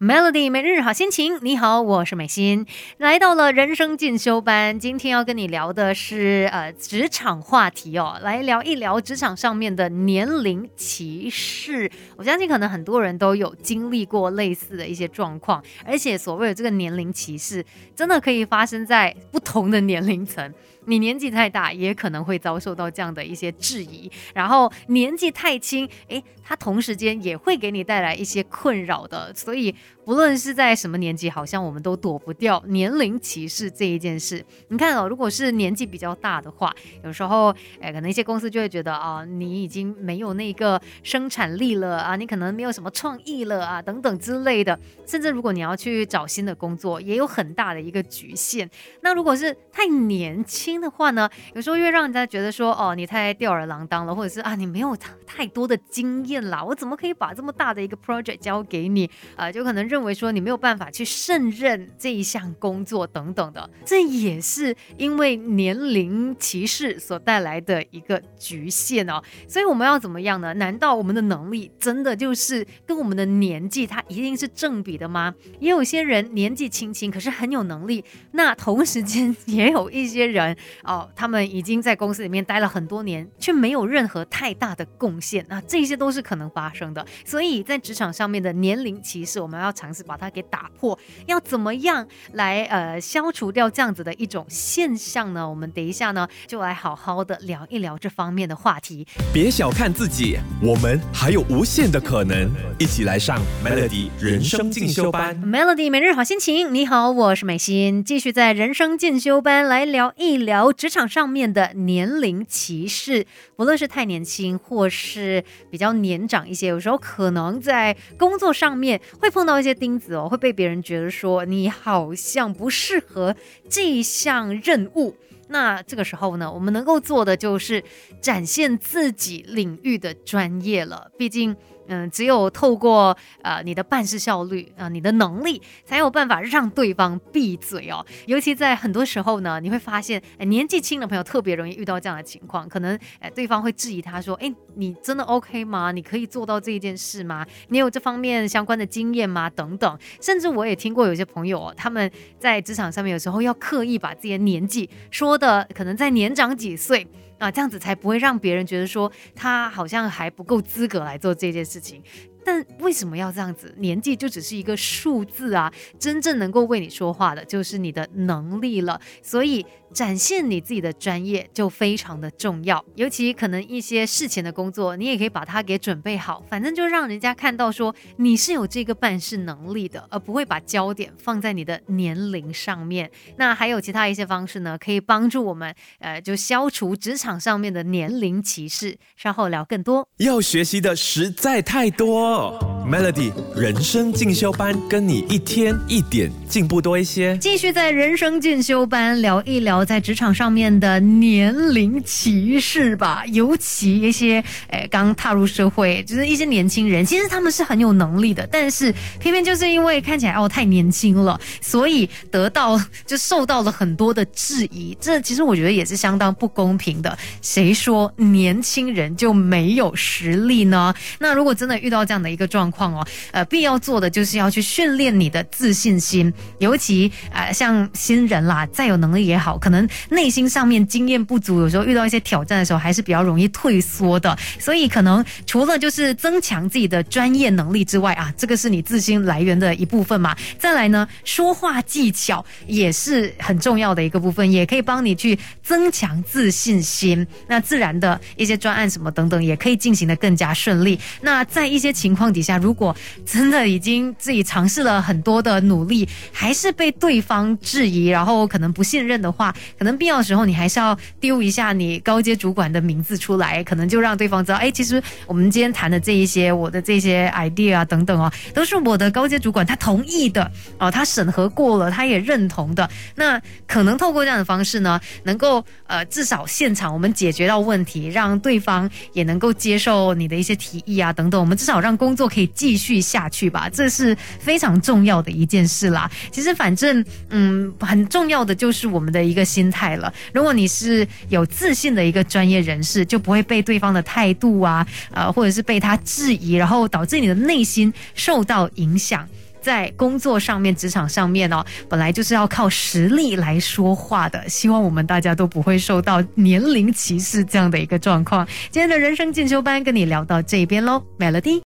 Melody 每日好心情，你好，我是美心，来到了人生进修班。今天要跟你聊的是呃职场话题哦，来聊一聊职场上面的年龄歧视。我相信可能很多人都有经历过类似的一些状况，而且所谓的这个年龄歧视，真的可以发生在不同的年龄层。你年纪太大，也可能会遭受到这样的一些质疑；然后年纪太轻，诶，他同时间也会给你带来一些困扰的。所以。不论是在什么年纪，好像我们都躲不掉年龄歧视这一件事。你看哦，如果是年纪比较大的话，有时候，哎，可能一些公司就会觉得啊，你已经没有那个生产力了啊，你可能没有什么创意了啊，等等之类的。甚至如果你要去找新的工作，也有很大的一个局限。那如果是太年轻的话呢，有时候越让人家觉得说，哦，你太吊儿郎当了，或者是啊，你没有太多的经验啦，我怎么可以把这么大的一个 project 交给你啊？就可能认。认为说你没有办法去胜任这一项工作等等的，这也是因为年龄歧视所带来的一个局限哦。所以我们要怎么样呢？难道我们的能力真的就是跟我们的年纪它一定是正比的吗？也有些人年纪轻轻，可是很有能力。那同时间也有一些人哦，他们已经在公司里面待了很多年，却没有任何太大的贡献。那这些都是可能发生的。所以在职场上面的年龄歧视，我们要尝。尝试把它给打破，要怎么样来呃消除掉这样子的一种现象呢？我们等一下呢就来好好的聊一聊这方面的话题。别小看自己，我们还有无限的可能，一起来上 Melody 人生进修班。Melody 每日好心情，你好，我是美心，继续在人生进修班来聊一聊职场上面的年龄歧视。不论是太年轻，或是比较年长一些，有时候可能在工作上面会碰到一些。钉子哦，会被别人觉得说你好像不适合这项任务。那这个时候呢，我们能够做的就是展现自己领域的专业了。毕竟。嗯，只有透过呃你的办事效率啊，你的能力，才有办法让对方闭嘴哦。尤其在很多时候呢，你会发现，哎，年纪轻的朋友特别容易遇到这样的情况，可能哎对方会质疑他说，哎，你真的 OK 吗？你可以做到这一件事吗？你有这方面相关的经验吗？等等。甚至我也听过有些朋友哦，他们在职场上面有时候要刻意把自己的年纪说的可能在年长几岁。啊，这样子才不会让别人觉得说他好像还不够资格来做这件事情。但为什么要这样子？年纪就只是一个数字啊，真正能够为你说话的就是你的能力了。所以展现你自己的专业就非常的重要。尤其可能一些事前的工作，你也可以把它给准备好，反正就让人家看到说你是有这个办事能力的，而不会把焦点放在你的年龄上面。那还有其他一些方式呢，可以帮助我们呃，就消除职场上面的年龄歧视。稍后聊更多，要学习的实在太多。Oh. Melody 人生进修班，跟你一天一点进步多一些。继续在人生进修班聊一聊在职场上面的年龄歧视吧。尤其一些诶刚踏入社会，就是一些年轻人，其实他们是很有能力的，但是偏偏就是因为看起来哦太年轻了，所以得到就受到了很多的质疑。这其实我觉得也是相当不公平的。谁说年轻人就没有实力呢？那如果真的遇到这样的，一个状况况哦，呃，必要做的就是要去训练你的自信心，尤其啊，像新人啦，再有能力也好，可能内心上面经验不足，有时候遇到一些挑战的时候，还是比较容易退缩的。所以，可能除了就是增强自己的专业能力之外啊，这个是你自信来源的一部分嘛。再来呢，说话技巧也是很重要的一个部分，也可以帮你去增强自信心。那自然的一些专案什么等等，也可以进行的更加顺利。那在一些情况底下，如如果真的已经自己尝试了很多的努力，还是被对方质疑，然后可能不信任的话，可能必要的时候你还是要丢一下你高阶主管的名字出来，可能就让对方知道，哎，其实我们今天谈的这一些，我的这些 idea 啊等等哦，都是我的高阶主管他同意的哦，他审核过了，他也认同的。那可能透过这样的方式呢，能够呃至少现场我们解决到问题，让对方也能够接受你的一些提议啊等等，我们至少让工作可以继续下去吧，这是非常重要的一件事啦。其实，反正嗯，很重要的就是我们的一个心态了。如果你是有自信的一个专业人士，就不会被对方的态度啊，呃，或者是被他质疑，然后导致你的内心受到影响。在工作上面、职场上面哦，本来就是要靠实力来说话的。希望我们大家都不会受到年龄歧视这样的一个状况。今天的人生进修班跟你聊到这边喽，Melody。